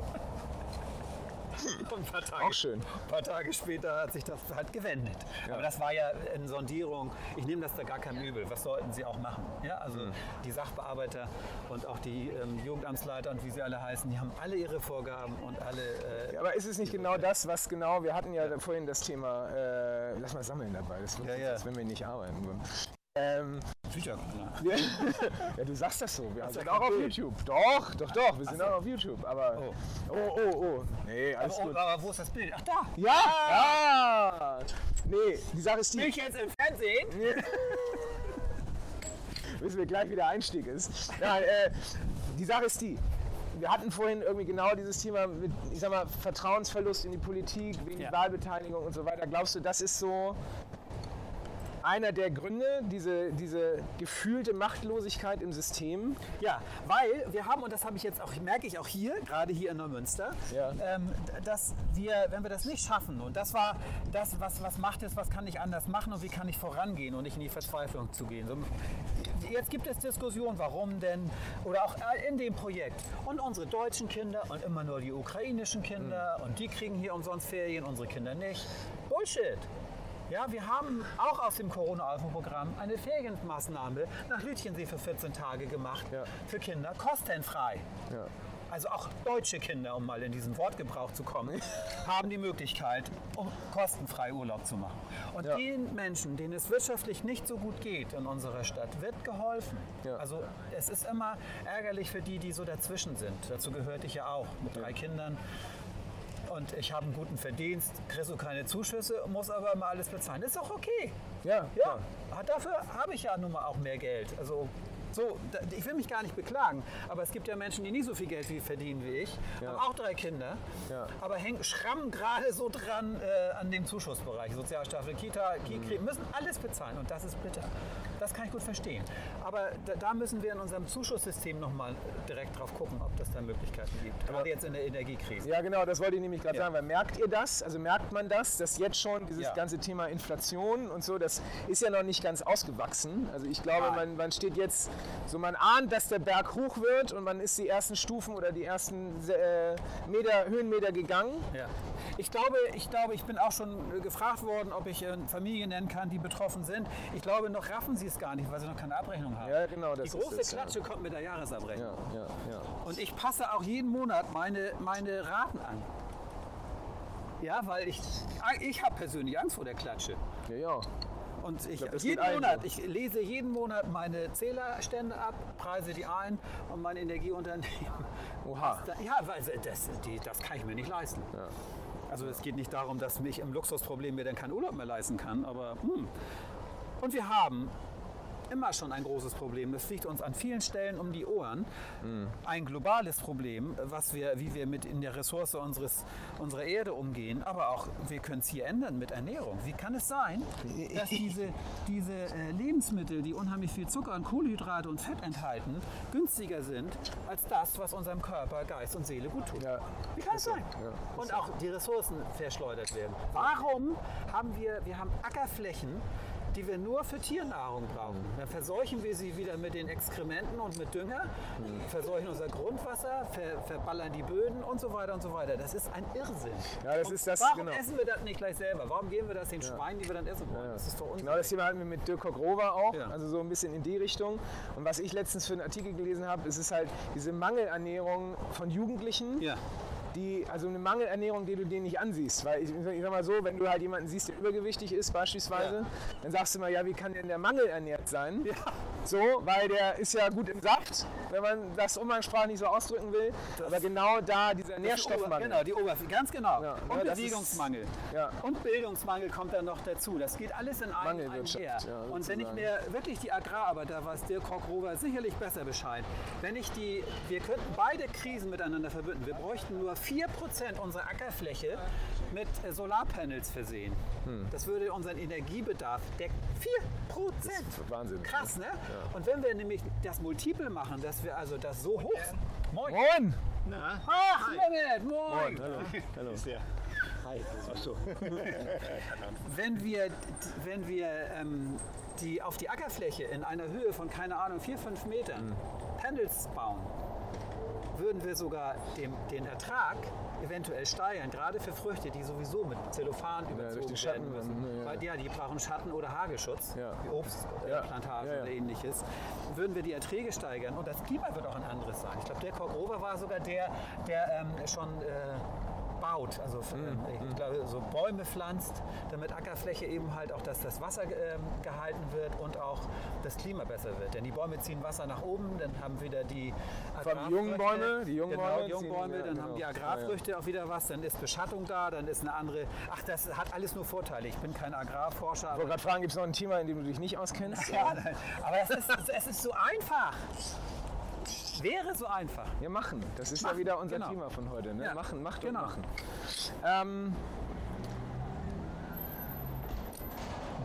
*laughs* Und ein paar Tage, Auch schön. Ein paar Tage später hat sich das halt gewendet. Aber das war ja in Sondierung. Ich nehme das da gar kein Übel. Was sollten sie auch machen? Ja, also die Sachbearbeiter und auch die ähm, Jugendamtsleiter und wie sie alle heißen, die haben alle ihre Vorgaben und alle. Äh, Aber ist es nicht genau das, was genau, wir hatten ja vorhin das Thema, äh, lass mal sammeln dabei, das wird Ja, jetzt, ja. wenn wir nicht arbeiten. Ähm, Tücher. ja, du sagst das so, wir sind auch auf. YouTube. Doch, doch, doch, wir sind auch auf YouTube, aber... Oh, oh, oh, nee, alles Oh, gut. aber wo ist das Bild? Ach da! Ja, ja! Nee, die Sache ist Bin die, ich jetzt im Fernsehen? *laughs* wissen wir gleich, wie der Einstieg ist. Nein, äh, die Sache ist die, wir hatten vorhin irgendwie genau dieses Thema mit, ich sag mal, Vertrauensverlust in die Politik, wegen Ja. Wahlbeteiligung und so weiter. Glaubst du, das ist so einer der Gründe, diese, diese gefühlte Machtlosigkeit im System? Ja, weil wir haben, und das habe ich jetzt auch, merke ich auch hier, gerade hier in Neumünster, Ja. ähm, dass wir, wenn wir das nicht schaffen, und das war das, was, was macht es, was kann ich anders machen und wie kann ich vorangehen und nicht in die Verzweiflung zu gehen. So, jetzt gibt es Diskussionen, warum denn, oder auch in dem Projekt. Und unsere deutschen Kinder und immer nur die ukrainischen Kinder und die kriegen hier umsonst Ferien, unsere Kinder nicht. Bullshit! Ja, wir haben auch aus dem Corona-Alpha-Programm eine Ferienmaßnahme nach Lütchensee für 14 Tage gemacht. Ja. Für Kinder kostenfrei. Ja. Also auch deutsche Kinder, um mal in diesen Wortgebrauch zu kommen, *laughs* haben die Möglichkeit, um kostenfrei Urlaub zu machen. Und Ja. den Menschen, denen es wirtschaftlich nicht so gut geht in unserer Stadt, wird geholfen. Ja. Also es ist immer ärgerlich für die, die so dazwischen sind. Dazu gehörte ich ja auch mit drei Kindern. Und ich habe einen guten Verdienst, kriegst du keine Zuschüsse, muss aber immer alles bezahlen. Ist auch okay. Ja, Ja, dafür habe ich ja nun mal auch mehr Geld. Also So, ich will mich gar nicht beklagen, aber es gibt ja Menschen, die nicht so viel Geld wie verdienen wie ich, Ja. haben auch drei Kinder, Ja. aber hängen schrammen gerade so dran äh, an dem Zuschussbereich. Sozialstaffel, Kita, Kikri, Mhm. müssen alles bezahlen und das ist bitter. Das kann ich gut verstehen. Aber da, da müssen wir in unserem Zuschusssystem nochmal direkt drauf gucken, ob das da Möglichkeiten gibt. Gerade jetzt in der Energiekrise. Ja, genau, das wollte ich nämlich gerade Ja. sagen. Weil merkt ihr das? Also merkt man das, dass jetzt schon dieses Ja. ganze Thema Inflation und so, das ist ja noch nicht ganz ausgewachsen. Also ich glaube, man, man steht jetzt, so man ahnt, dass der Berg hoch wird und man ist die ersten Stufen oder die ersten äh, Meter, Höhenmeter gegangen. Ja. Ich glaube, ich glaube, ich bin auch schon gefragt worden, ob ich äh, Familien nennen kann, die betroffen sind. Ich glaube, noch raffen sie es gar nicht, weil sie noch keine Abrechnung haben. Ja, genau, das die ist große es, ja. Klatsche kommt mit der Jahresabrechnung. Ja, ja, ja. Und ich passe auch jeden Monat meine, meine Raten an. Ja, weil ich, ich habe persönlich Angst vor der Klatsche. ja, ja. Und ich, das jeden Monat, ich lese jeden Monat meine Zählerstände ab, preise die ein und mein Energieunternehmen. Oha. Da- Ja, weil das, die, das kann ich mir nicht leisten. Also es geht nicht darum, dass mich im Luxusproblem mir dann keinen Urlaub mehr leisten kann, aber hm. Und wir haben immer schon ein großes Problem. Das fliegt uns an vielen Stellen um die Ohren. Ein globales Problem, was wir, wie wir mit in der Ressource unseres, unserer Erde umgehen. Aber auch, wir können es hier ändern mit Ernährung. Wie kann es sein, dass diese, diese äh, Lebensmittel, die unheimlich viel Zucker und Kohlenhydrate und Fett enthalten, günstiger sind als das, was unserem Körper, Geist und Seele gut tut? Ja. Wie kann es sein? ja. Und auch die Ressourcen verschleudert werden. Warum haben wir, wir haben Ackerflächen, die wir nur für Tiernahrung brauchen. Dann verseuchen wir sie wieder mit den Exkrementen und mit Dünger, verseuchen unser Grundwasser, ver, verballern die Böden und so weiter und so weiter. Das ist ein Irrsinn. Ja, das Und ist das, Warum genau. essen wir das nicht gleich selber? Warum geben wir das den Schweinen, die wir dann essen wollen? Das ist doch Genau das Thema hatten wir mit Dirk Rover auch, Ja. also so ein bisschen in die Richtung. Und was ich letztens für einen Artikel gelesen habe, es ist halt diese Mangelernährung von Jugendlichen. Ja. Die, also eine Mangelernährung, die du denen nicht ansiehst. Weil ich, ich sag mal so, wenn du halt jemanden siehst, der übergewichtig ist beispielsweise, Ja. dann sagst du mal, ja, wie kann denn der mangelernährt sein? Ja. So, weil der ist ja gut im Saft, wenn man das umgangssprachlich nicht so ausdrücken will. Aber genau da dieser Nährstoffmangel. Genau, die Oberfläche, ganz genau. Ja, und das Bewegungsmangel. ist- ja. Und Bildungsmangel kommt dann noch dazu. Das geht alles in einem einher. ja, und wenn ich mir wirklich die Agrararbeit, da weiß Dirk Koch-Rover sicherlich besser Bescheid, wenn ich die, wir könnten beide Krisen miteinander verbinden. Wir bräuchten nur 4% unserer Ackerfläche mit äh, Solarpanels versehen. Hm. Das würde unseren Energiebedarf decken. 4%! Wahnsinn. Krass, ne? Und wenn wir nämlich das Multiple machen, dass wir also das so hoch... Moin! Moin! Ach, Mehmet, moin! Hallo. *laughs* Hallo. *laughs* Wenn wir, wenn wir ähm, die, auf die Ackerfläche in einer Höhe von, keine Ahnung, 4, 5 Metern Panels bauen, würden wir sogar dem, den Ertrag eventuell steigern, gerade für Früchte, die sowieso mit Zellophan überzogen Schatten werden müssen. dann, ja. Weil, ja, die brauchen Schatten oder Hagelschutz, Ja. wie Obstplantagen Ja. Ja, ja. oder ähnliches. Würden wir die Erträge steigern und das Klima wird auch ein anderes sein. Ich glaube, der Koch-Rover war sogar der, der ähm, schon äh, baut, also Mhm. ähm, ich glaube, so Bäume pflanzt, damit Ackerfläche eben halt auch, dass das Wasser ähm, gehalten wird und auch das Klima besser wird. Denn die Bäume ziehen Wasser nach oben, dann haben wieder die allem die jungen Agrarfrüchte- Bäume, die jungen genau, Bäume die jungen ziehen- Bäume, ja, dann genau. haben die Ja, ja. Agrarfrüchte auch wieder was, dann ist Beschattung da, dann ist eine andere. Ach, das hat alles nur Vorteile. Ich bin kein Agrarforscher. Ich wollte gerade fragen, gibt es noch ein Thema, in dem du dich nicht auskennst? *laughs* ja, nein. aber es ist, es ist so einfach. Wäre so einfach. Ja, machen. Das ist ja Machen, wieder unser genau. Thema von heute. Ne? Ja, Machen, macht genau. und machen. Ähm,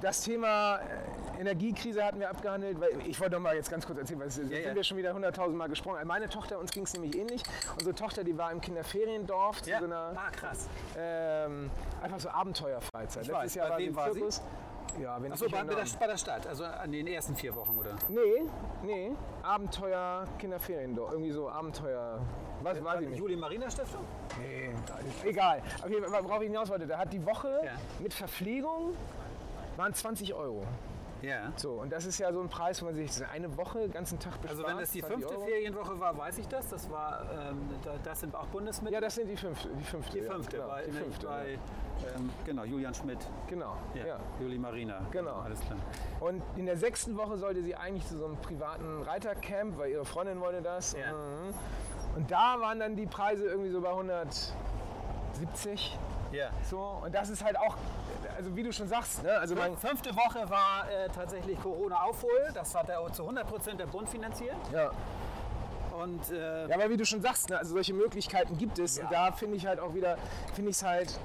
das Thema äh, Energiekrise hatten wir abgehandelt, ich wollte noch mal jetzt ganz kurz erzählen, weil es sind ja. wir schon wieder 100.000 Mal gesprochen. Meine Tochter, uns ging es nämlich ähnlich. Unsere Tochter, die war im Kinderferiendorf zu so einer Ah, krass. ähm, einfach so Abenteuerfreizeit. Ich weiß. Bei sie wem war sie? Ja, wenn Achso, bei, bei, der, erinnere. bei der Stadt, also an den ersten vier Wochen, oder? Nee, nee. Abenteuer Kinderferiendorf. Irgendwie so Abenteuer. Was weiß ich nicht. Juli Marina Stiftung? Nee, egal. Okay, worauf ich hinaus wollte, da hat die Woche Ja. mit Verpflegung waren 20 Euro. Ja. So, und das ist ja so ein Preis, wo man sich eine Woche, ganzen Tag bespart. Also wenn das die 20 fünfte Euro. Ferienwoche war, weiß ich das. Das war, ähm, da, das sind auch Bundesmittel. Ja, das sind die fünfte. Die fünfte, die ja, fünfte, genau, bei, die fünfte bei ähm, genau, Julian Schmidt. ja. Genau, Ja. ja. Juli Marina. Genau. Alles klar. Und in der sechsten Woche sollte sie eigentlich zu so einem privaten Reitercamp, weil ihre Freundin wollte das. Ja. Mhm. Und da waren dann die Preise irgendwie so bei 100, 70. Ja. So, und das ist halt auch, also wie du schon sagst, ne? also man, Fünfte Woche war äh, tatsächlich Corona-Aufhol. Das hat er zu 100 Prozent der Bund finanziert. ja. Und äh, Ja, aber wie du schon sagst, ne, also solche Möglichkeiten gibt es. Und da finde ich halt auch wieder, finde ich es halt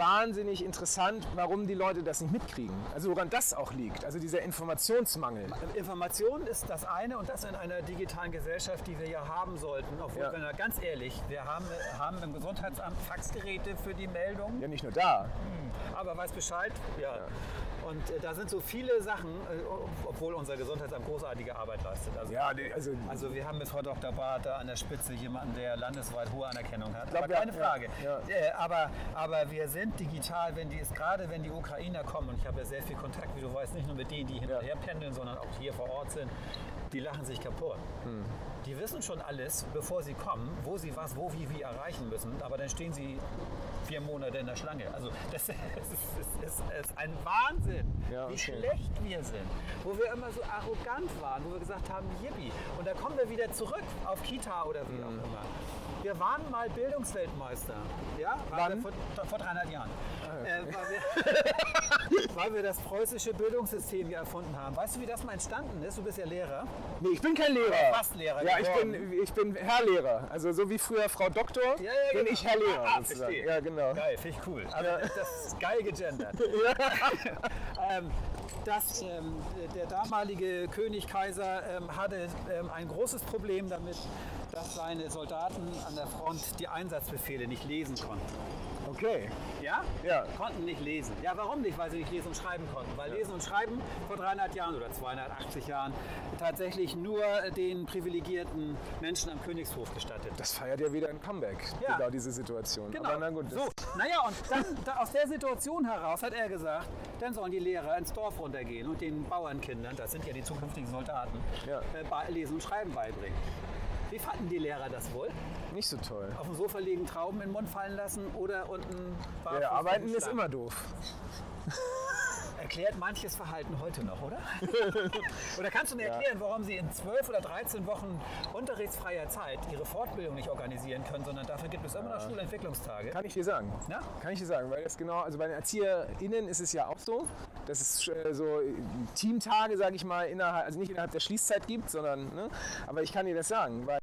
wahnsinnig interessant, warum die Leute das nicht mitkriegen. Also woran das auch liegt. Also dieser Informationsmangel. Information ist das eine und das in einer digitalen Gesellschaft, die wir ja haben sollten. Obwohl, Ja. wenn wir ganz ehrlich, wir haben, haben im Gesundheitsamt Faxgeräte für die Meldung, Ja, nicht nur da. aber weiß Bescheid. Ja. Und äh, da sind so viele Sachen, äh, obwohl unser Gesundheitsamt großartige Arbeit leistet. Also, Ja, also also wir haben mit Frau Dr. Barth da an der Spitze jemanden, der landesweit hohe Anerkennung hat. glaub, aber ja, keine ja, Frage. ja. Äh, aber, aber wir sind digital, wenn die es gerade wenn die Ukrainer kommen, und ich habe ja sehr viel Kontakt, wie du weißt, nicht nur mit denen, die hinterher pendeln, sondern auch hier vor Ort sind, die lachen sich kaputt. Hm. Die wissen schon alles, bevor sie kommen, wo sie was, wo, wie, wie erreichen müssen. Aber dann stehen sie vier Monate in der Schlange. Also das *laughs* ist, ist, ist, ist ein Wahnsinn, Ja, wie okay. schlecht wir sind. Wo wir immer so arrogant waren, wo wir gesagt haben, yippie. Und da kommen wir wieder zurück auf Kita oder wie Mhm. auch immer. Wir waren mal Bildungsweltmeister. Ja? Wann? Vor, vor 300 Jahren. Ah, äh, weil, wir, *laughs* weil wir das preußische Bildungssystem hier erfunden haben. Weißt du, wie das mal entstanden ist? Du bist ja Lehrer. Nee, ich bin kein Lehrer. Fast Lehrer Ja, ich bin, ich bin Herr Lehrer. Also so wie früher Frau Doktor, Ja, ja, bin genau. ich Herr Lehrer Ah, verstehe. Ja, genau. Geil, finde ich cool. Aber das ist geil gegendert. *laughs* *laughs* ähm, dass ähm, der damalige König Kaiser ähm, hatte ähm, ein großes Problem damit, dass seine Soldaten an der Front die Einsatzbefehle nicht lesen konnten. Okay. Ja? Ja. Konnten nicht lesen. Ja, warum nicht? Weil sie nicht lesen und schreiben konnten. Weil Lesen und Schreiben vor 300 Jahren oder 280 Jahren tatsächlich nur den privilegierten Menschen am Königshof gestattet. Das feiert ja wieder ein Comeback, Ja. genau diese Situation. Genau. Aber na gut, so, naja, und dann da, aus der Situation heraus hat er gesagt, dann sollen die Lehrer ins Dorf runtergehen und den Bauernkindern, das sind ja die zukünftigen Soldaten, Ja. äh, Lesen und Schreiben beibringen. Wie fanden die Lehrer das wohl? nicht so toll. Auf dem Sofa liegen, Trauben in den Mund fallen lassen oder unten Ja, arbeiten ist immer doof. Erklärt manches Verhalten heute noch, oder? *laughs* oder kannst du mir erklären, warum sie in 12 oder 13 Wochen unterrichtsfreier Zeit ihre Fortbildung nicht organisieren können, sondern dafür gibt es immer noch Schulentwicklungstage? Kann ich dir sagen. Ja? Kann ich dir sagen, weil das genau, also bei den ErzieherInnen ist es ja auch so, dass es äh, so Teamtage, sage ich mal, innerhalb, also nicht innerhalb der Schließzeit gibt, sondern, ne, aber ich kann dir das sagen, weil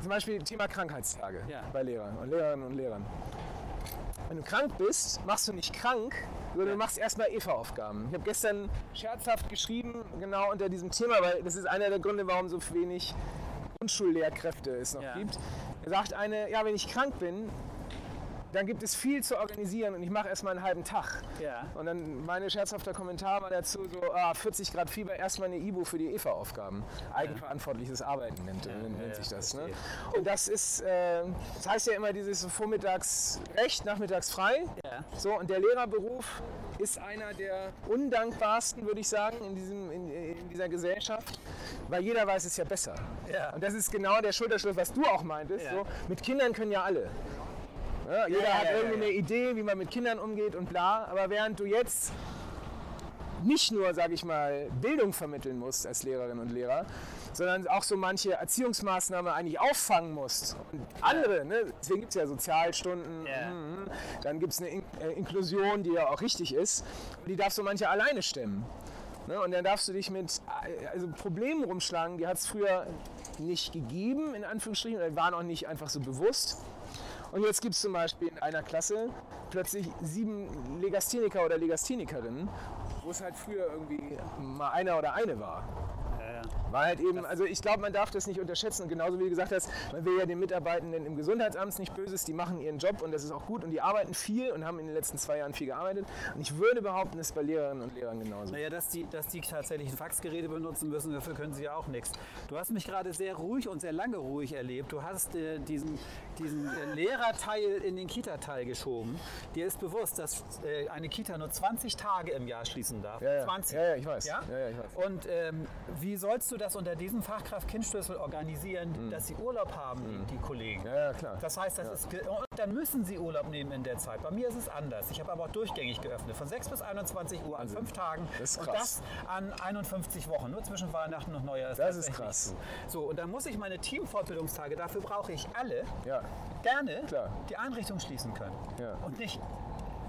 zum Beispiel Thema Krankheitstage Ja. bei Lehrern und Lehrerinnen und Lehrern. Wenn du krank bist, machst du nicht krank, sondern du machst erstmal EVA-Aufgaben. Ich habe gestern scherzhaft geschrieben, genau unter diesem Thema, weil das ist einer der Gründe, warum so wenig Grundschullehrkräfte es noch Ja. gibt. Da sagt eine, ja, wenn ich krank bin, dann gibt es viel zu organisieren und ich mache erstmal einen halben Tag. Ja. Und dann meine scherzhafter Kommentar war dazu so, ah, 40 Grad Fieber, erstmal eine Ibu für die EVA-Aufgaben. Eigenverantwortliches Arbeiten nennt, nennt ja, sich das. Ne? Und das ist, äh, das heißt ja immer dieses vormittags recht, nachmittags frei. Ja. So, und der Lehrerberuf ist einer der undankbarsten, würde ich sagen, in, diesem, in, in dieser Gesellschaft, weil jeder weiß es ja besser. Ja. Und das ist genau der Schulterschluss, was du auch meintest. Ja. So, mit Kindern können ja alle. Ja, jeder ja, hat ja, irgendwie ja. eine Idee, wie man mit Kindern umgeht und bla. Aber während du jetzt nicht nur, sage ich mal, Bildung vermitteln musst als Lehrerin und Lehrer, sondern auch so manche Erziehungsmaßnahmen eigentlich auffangen musst. Und andere, ne? deswegen gibt es ja Sozialstunden, Ja. mhm. dann gibt es eine In äh, Inklusion, die ja auch richtig ist. Die darfst du manche alleine stemmen. Ne? Und dann darfst du dich mit also Problemen rumschlagen, die hat es früher nicht gegeben, in Anführungsstrichen, oder die waren auch nicht einfach so bewusst. Und jetzt gibt es zum Beispiel in einer Klasse plötzlich sieben Legastheniker oder Legasthenikerinnen, wo es halt früher irgendwie mal einer oder eine war. War halt eben, also ich glaube, man darf das nicht unterschätzen. Und genauso wie du gesagt hast, man will ja den Mitarbeitenden im Gesundheitsamt nicht Böses, die machen ihren Job und das ist auch gut und die arbeiten viel und haben in den letzten zwei Jahren viel gearbeitet. Und ich würde behaupten, das ist bei Lehrerinnen und Lehrern genauso. Naja, dass die, dass die tatsächlich ein Faxgeräte benutzen müssen, dafür können sie ja auch nichts. Du hast mich gerade sehr ruhig und sehr lange ruhig erlebt. Du hast äh, diesen, diesen äh, Lehrerteil in den Kita-Teil geschoben. Dir ist bewusst, dass äh, eine Kita nur 20 Tage im Jahr schließen darf. Ja, ja. 20. Ja, ja, ich weiß. Ja? Ja, ja, ich weiß. Und ähm, wie sollst du das unter diesem Fachkraft-Kindschlüssel organisieren, dass sie Urlaub haben, die, die Kollegen. Ja, ja, klar. Das heißt, das ist ge- und dann müssen sie Urlaub nehmen in der Zeit. Bei mir ist es anders. Ich habe aber auch durchgängig geöffnet, von 6 bis 21 Uhr an fünf Tagen Das ist und krass. das an 51 Wochen, nur zwischen Weihnachten und Neujahr. Das ist tatsächlich krass. So. so, und dann muss ich meine Teamfortbildungstage, dafür brauche ich alle, Ja. gerne Klar. die Einrichtung schließen können. Ja. Und nicht,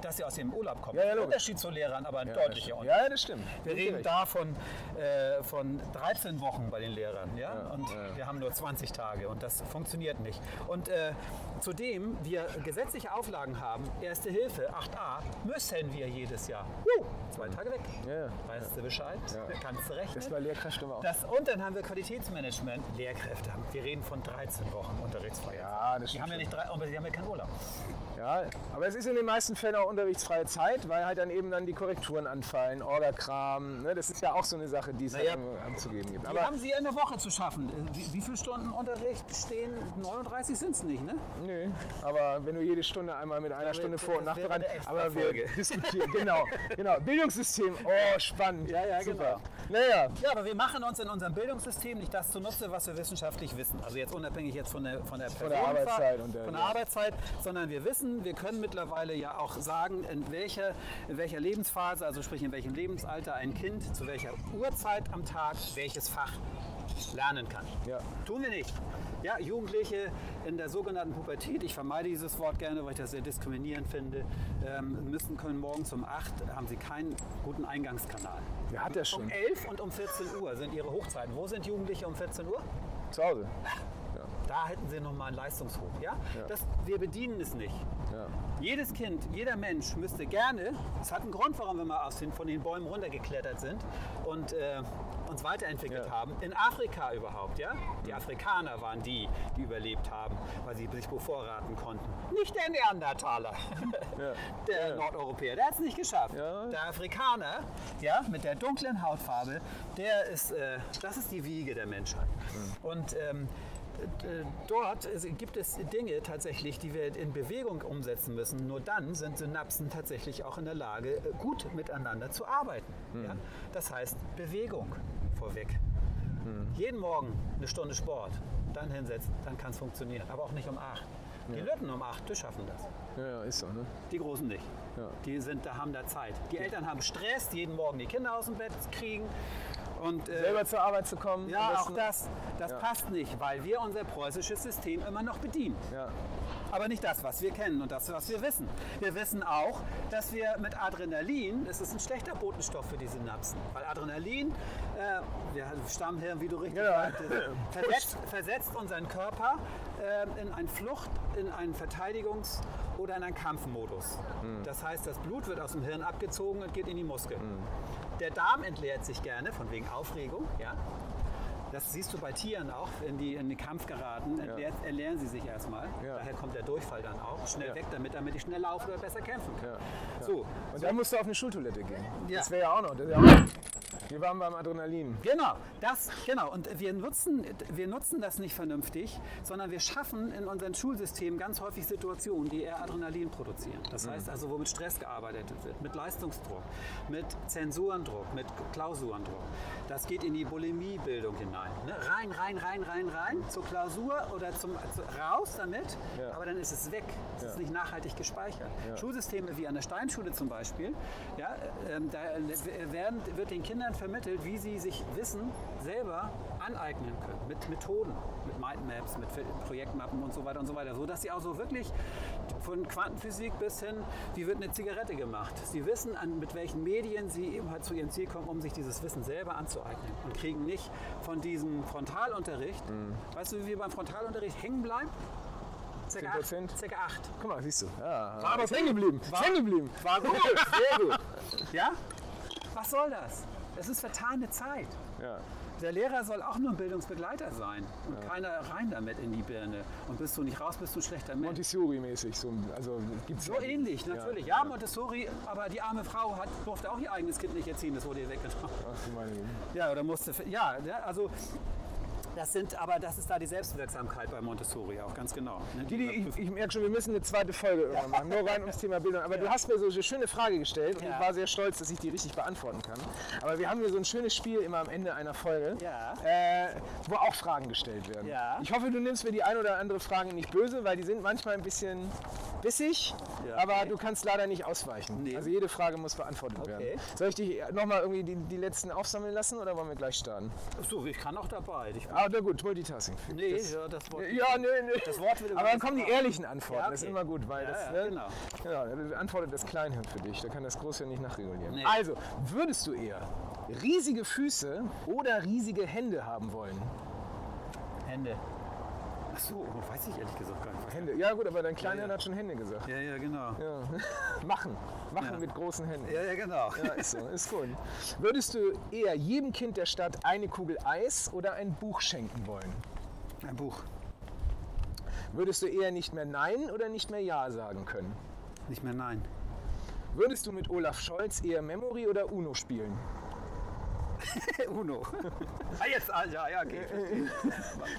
dass sie aus dem Urlaub kommen. Ja, ja, logisch. Unterschied zu Lehrern, aber ein Ja, deutlicher Unterschied. Ja, das stimmt. Wir reden da von, äh, von 13 Wochen bei den Lehrern, ja? Ja, und ja. wir haben nur 20 Tage und das funktioniert nicht. Und äh, zudem wir gesetzliche Auflagen haben, Erste Hilfe 8a, müssen wir jedes Jahr. Uh, zwei Tage weg. Ja. Weißt du Bescheid? Ja. Kannst du rechnen? Das bei Lehrkräften aber auch. Das, und dann haben wir Qualitätsmanagement, Lehrkräfte. haben- Wir reden von 13 Wochen Unterrichtsfreiheit. Ja, das Die stimmt haben ja nicht drei, aber sie haben ja keinen Urlaub. Ja, aber es ist in den meisten Fällen auch unterrichtsfreie Zeit, weil halt dann eben dann die Korrekturen anfallen, Orga-Kram. Ne? Das ist ja auch so eine Sache, die es Naja. halt anzugeben gibt. Wie Aber haben Sie in der Woche zu schaffen? Äh, Wie, wie viele Stunden Unterricht stehen? 39 sind es nicht, ne? nö, aber wenn du jede Stunde einmal mit einer Stunde Vor- und eine extra Aber wir diskutieren, genau, genau. Bildungssystem, oh, spannend. Ja, ja, Super. genau. Naja, Ja, aber wir machen uns in unserem Bildungssystem nicht das zunutze, was wir wissenschaftlich wissen. Also jetzt unabhängig jetzt von der von der, der Personenzahl, Arbeitszeit und der- von der ja. Arbeitszeit, sondern wir wissen, wir können mittlerweile ja auch sagen, in welcher in welcher Lebensphase, also sprich in welchem Lebensalter ein Kind zu welcher Uhrzeit am Tag welches Fach lernen kann. Ja. Tun wir nicht. Ja, Jugendliche in der sogenannten Pubertät, ich vermeide dieses Wort gerne, weil ich das sehr diskriminierend finde, ähm, müssen können morgens um 8 haben sie keinen guten Eingangskanal. wer hat das schon? Um 11 und um 14 Uhr sind ihre Hochzeiten. Wo sind Jugendliche um 14 Uhr? Zu Hause. Da hätten sie nochmal einen Leistungshoch. Ja? Das, wir bedienen es nicht. Ja. Jedes Kind, jeder Mensch müsste gerne, es hat einen Grund, warum wir mal aus den, von den Bäumen runtergeklettert sind und äh, uns weiterentwickelt Ja. haben. In Afrika überhaupt, ja? Die Afrikaner waren die, die überlebt haben, weil sie sich bevorraten konnten. Nicht der Neandertaler, *laughs* der Nordeuropäer, der hat es nicht geschafft. Ja. Der Afrikaner, ja, mit der dunklen Hautfarbe, der ist, äh, das ist die Wiege der Menschheit. Und ähm, dort gibt es Dinge tatsächlich, die wir in Bewegung umsetzen müssen. Nur dann sind Synapsen tatsächlich auch in der Lage, äh, gut miteinander zu arbeiten. Ja? Das heißt Bewegung vorweg. Jeden Morgen eine Stunde Sport, dann hinsetzen, dann kann es funktionieren. Aber auch nicht um acht. Die Lütten um acht, die schaffen das. Ja, ja, ist so, ne? Die Großen nicht. Ja. Die sind, da haben da Zeit. Die Eltern haben Stress, jeden Morgen die Kinder aus dem Bett kriegen. Und, äh, Selber zur Arbeit zu kommen. ja, auch das, das Ja. passt nicht, weil wir unser preußisches System immer noch bedienen. Ja. Aber nicht das, was wir kennen und das, was wir wissen. Wir wissen auch, dass wir mit Adrenalin, das ist ein schlechter Botenstoff für die Synapsen. Weil Adrenalin, äh, wir Stammhirn, wie du richtig Ja. sagtest, *laughs* versetzt, versetzt unseren Körper äh, in einen Flucht, in einen Verteidigungs- oder in einen Kampfmodus. Das heißt, das Blut wird aus dem Hirn abgezogen und geht in die Muskeln. Der Darm entleert sich gerne, von wegen Aufregung, ja. Das siehst du bei Tieren auch, wenn die in den Kampf geraten, entleert, erlernen sie sich erstmal. Ja. Daher kommt der Durchfall dann auch. Schnell Ja. weg damit, damit ich schnell laufen oder besser kämpfen kann. Ja. So, Und dann musst du auf eine Schultoilette gehen. Ja. Das wäre ja auch noch. Wir waren beim Adrenalin. Genau, das, genau. Und wir nutzen, wir nutzen das nicht vernünftig, sondern wir schaffen in unserem Schulsystem ganz häufig Situationen, die eher Adrenalin produzieren. Das heißt also, wo mit Stress gearbeitet wird, mit Leistungsdruck, mit Zensurendruck, mit Klausurendruck. Das geht in die Bulimiebildung hinein. Ne? Rein, rein, rein, rein, rein, zur Klausur oder zum, zu, raus damit, Ja. aber dann ist es weg. Es ist Ja. nicht nachhaltig gespeichert. Schulsysteme wie an der Steinschule zum Beispiel, ja, ähm, da äh, werden, wird den Kindern vermittelt, wie sie sich Wissen selber aneignen können. Mit Methoden, mit Mindmaps, mit Projektmappen und so weiter und so weiter. So dass sie auch so wirklich von Quantenphysik bis hin, wie wird eine Zigarette gemacht. Sie wissen, an, mit welchen Medien sie eben halt zu ihrem Ziel kommen, um sich dieses Wissen selber anzueignen. Und kriegen nicht von diesem Frontalunterricht, weißt du, wie wir beim Frontalunterricht hängen bleiben? Circa 10%? 8. Circa 8. Guck mal, siehst du. Ja, War aber hängen geblieben. Ist hängen geblieben. War gut, *laughs* sehr gut. Ja? Was soll das? Es ist vertane Zeit. Ja. Der Lehrer soll auch nur ein Bildungsbegleiter sein und keiner rein damit in die Birne. Und bist du nicht raus, bist du ein schlechter Mensch. Montessori-mäßig. So, also gibt's So ähnlich, natürlich. Ja, Montessori, aber die arme Frau hat, durfte auch ihr eigenes Kind nicht erziehen, das wurde ihr weggenommen. Ach meine. Ja, oder musste. Ja, ja, also Das sind, aber das ist da die Selbstwirksamkeit bei Montessori auch, ganz genau. ne? Didi, ich, ich merke schon, wir müssen eine zweite Folge irgendwann machen, nur rein ums Thema Bildung. Aber du hast mir so eine schöne Frage gestellt und Ja. ich war sehr stolz, dass ich die richtig beantworten kann. Aber wir haben hier so ein schönes Spiel immer am Ende einer Folge, Ja. äh, wo auch Fragen gestellt werden. Ja. Ich hoffe, du nimmst mir die ein oder andere Frage nicht böse, weil die sind manchmal ein bisschen bissig, Ja, aber okay. du kannst leider nicht ausweichen. Nee. Also jede Frage muss beantwortet werden. Okay. Soll ich dich nochmal irgendwie die, die letzten aufsammeln lassen oder wollen wir gleich starten? So, ich kann auch dabei. Ich, Ah, na gut, Multitasking. nee, Das- ja, das Wort. ja, nö, nö. Das Wort wird Aber dann kommen die ehrlichen Antworten. Ja, Das ist okay. immer gut, weil Ja, das ja, ne? genau. Genau, da antwortet das Kleinhirn für dich. Da kann das Großhirn nicht nachregulieren. Nee. Also, würdest du eher riesige Füße oder riesige Hände haben wollen? Hände. Ach so, weiß ich ehrlich gesagt gar nicht. Hände. Ja gut, aber dein Kleinhirn ja. hat schon Hände gesagt. Ja, ja, genau. Ja. *laughs* Machen. Machen Ja. mit großen Händen. Ja, ja, genau. Ja, ist so, ist gut. Würdest du eher jedem Kind der Stadt eine Kugel Eis oder ein Buch schenken wollen? Ein Buch. Würdest du eher nicht mehr Nein oder nicht mehr Ja sagen können? Nicht mehr nein. Würdest du mit Olaf Scholz eher Memory oder Uno spielen? *laughs* Uno. ah, jetzt, ah, ja, ja, okay. *laughs*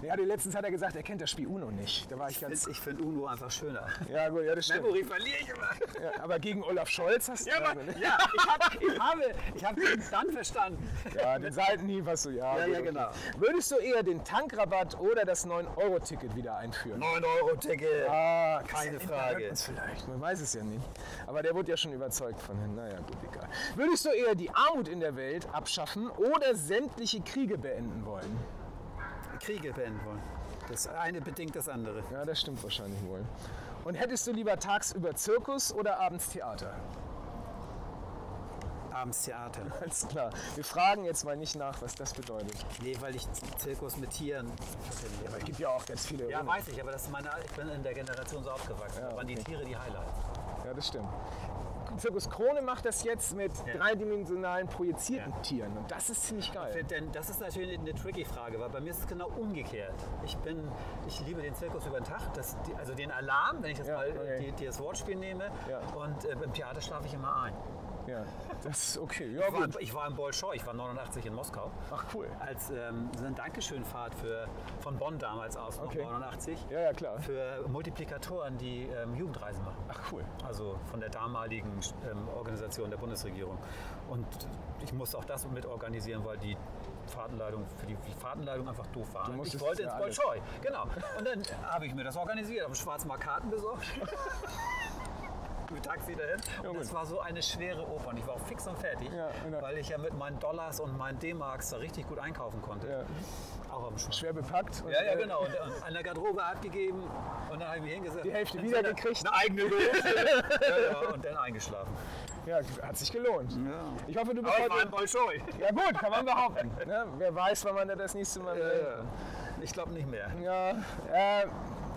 Ja, die letztens hat er gesagt, er kennt das Spiel Uno nicht. Da war ich ganz. Ich finde Uno einfach schöner. Ja, gut, ja, das stimmt. Memory verliere ich immer. Ja, aber gegen Olaf Scholz hast du. Ja, aber, ja ich, hab, ich habe, ich habe den dann verstanden. Ja, den Seitenhieb hast du, ja. Ja, gut, ja, genau. Würdest du eher den Tankrabatt oder das 9-Euro-Ticket wieder einführen? 9-Euro-Ticket. Ah, Keine Frage. Vielleicht, man weiß es ja nicht. Aber der wurde ja schon überzeugt von Herrn. Naja, gut, egal. Würdest du eher die Armut in der Welt abschaffen oder sämtliche Kriege beenden wollen? Kriege beenden wollen. Das eine bedingt das andere. Ja, das stimmt wahrscheinlich wohl. Und hättest du lieber tagsüber Zirkus oder abends Theater? Abends Theater. *laughs* Alles klar. Wir fragen jetzt mal nicht nach, was das bedeutet. Nee, weil ich Zirkus mit Tieren verbinde. Aber es gibt ja auch ganz viele. Ja, ohne. weiß ich, aber das ist meine, ich bin in der Generation so aufgewachsen. Ja, da waren die okay. Tiere die Highlights. Ja, das stimmt. Zirkus Krone macht das jetzt mit Ja. dreidimensionalen projizierten Tieren. Und das ist ziemlich geil. Denn das ist natürlich eine tricky Frage, weil bei mir ist es genau umgekehrt. Ich bin, ich liebe den Zirkus über den Tag, das, also den Alarm, wenn ich das Ja, mal okay. die, die das Wortspiel nehme. Ja. Und äh, im Theater schlafe ich immer ein. Ja, das ist okay. Ja, Ich war, ich war in Bolschoi, ich war 89 in Moskau. Ach, cool. Als ähm, so eine Dankeschönfahrt für, von Bonn damals aus, Okay. 89. Ja, ja, klar. Für Multiplikatoren, die ähm, Jugendreisen machen. Ach, cool. Also von der damaligen ähm, Organisation der Bundesregierung. Und ich musste auch das mit organisieren, weil die Fahrtenleitung, für die, Fahrtenleitung einfach doof war. Ich wollte ins. Bolschoi, genau. Und dann *laughs* habe ich mir das organisiert, habe Schwarzmarkt Karten besorgt. *laughs* Mit Taxi dahin. Ja, Und es war so eine schwere Oper und ich war auch fix und fertig, Ja, genau. weil ich ja mit meinen Dollars und meinen D-Marks da richtig gut einkaufen konnte. Ja. Auch am. Schwer bepackt. und, Ja, ja, äh, genau. Und, und an der Garderobe abgegeben und dann habe ich mich hingesetzt. Die Hälfte in wieder eine- gekriegt. Eine eigene *laughs* ja, ja, und dann eingeschlafen. Ja, hat sich gelohnt. Ich hoffe, du bist Aber heute... Bolschoi. Ja gut, kann man behaupten. Ne? Wer weiß, wann man da das nächste Mal... Ich glaube nicht mehr. Ja, äh,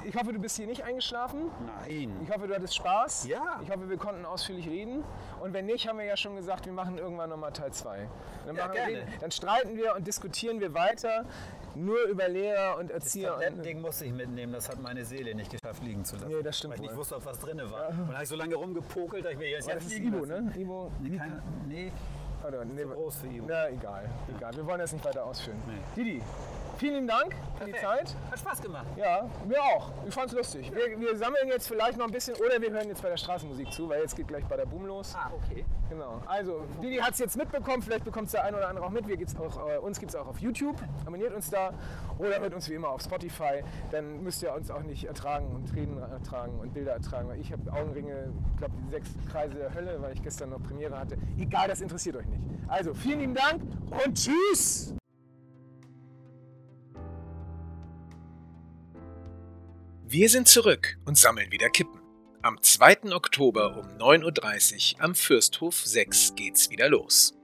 ich hoffe, du bist hier nicht eingeschlafen. Nein. Ich hoffe, du hattest Spaß. Ja. Ich hoffe, wir konnten ausführlich reden. Und wenn nicht, haben wir ja schon gesagt, wir machen irgendwann nochmal Teil 2. Dann, Ja, gerne. dann streiten wir und diskutieren wir weiter nur über Lehrer und Das Erzieher. Und, Tablettending musste ich mitnehmen, das hat meine Seele nicht geschafft, liegen zu lassen. Nee, das stimmt Weil ich nicht wusste, ob was drin war. Und dann habe ich so lange rumgepokelt, dass ich mir jetzt Ja, das ist lassen. ne? Ivo. Nee, keine, nee, Oder, nee, zu groß für Ivo. Na, egal, egal. Wir wollen das nicht weiter ausführen. Nee. Didi, vielen lieben Dank für die Zeit. Hat Spaß gemacht. Ja, mir auch. Ich fand's lustig. Wir, wir sammeln jetzt vielleicht noch ein bisschen oder wir hören jetzt bei der Straßenmusik zu, weil jetzt geht gleich bei der Boom los. Ah, okay. Genau. Also, Didi hat es jetzt mitbekommen, vielleicht bekommt es der ein oder andere auch mit. Wir gibt's auch, äh, uns gibt es auch auf YouTube. Abonniert uns da oder hört uns wie immer auf Spotify. Dann müsst ihr uns auch nicht ertragen und Tränen ertragen und Bilder ertragen. Weil ich habe Augenringe, ich glaube, die sechs Kreise der Hölle, weil ich gestern noch Premiere hatte. Egal, das interessiert euch nicht. Also, vielen lieben Dank und tschüss! Wir sind zurück und sammeln wieder Kippen. Am 2. Oktober um 9.30 Uhr am Fürsthof 6 geht's wieder los.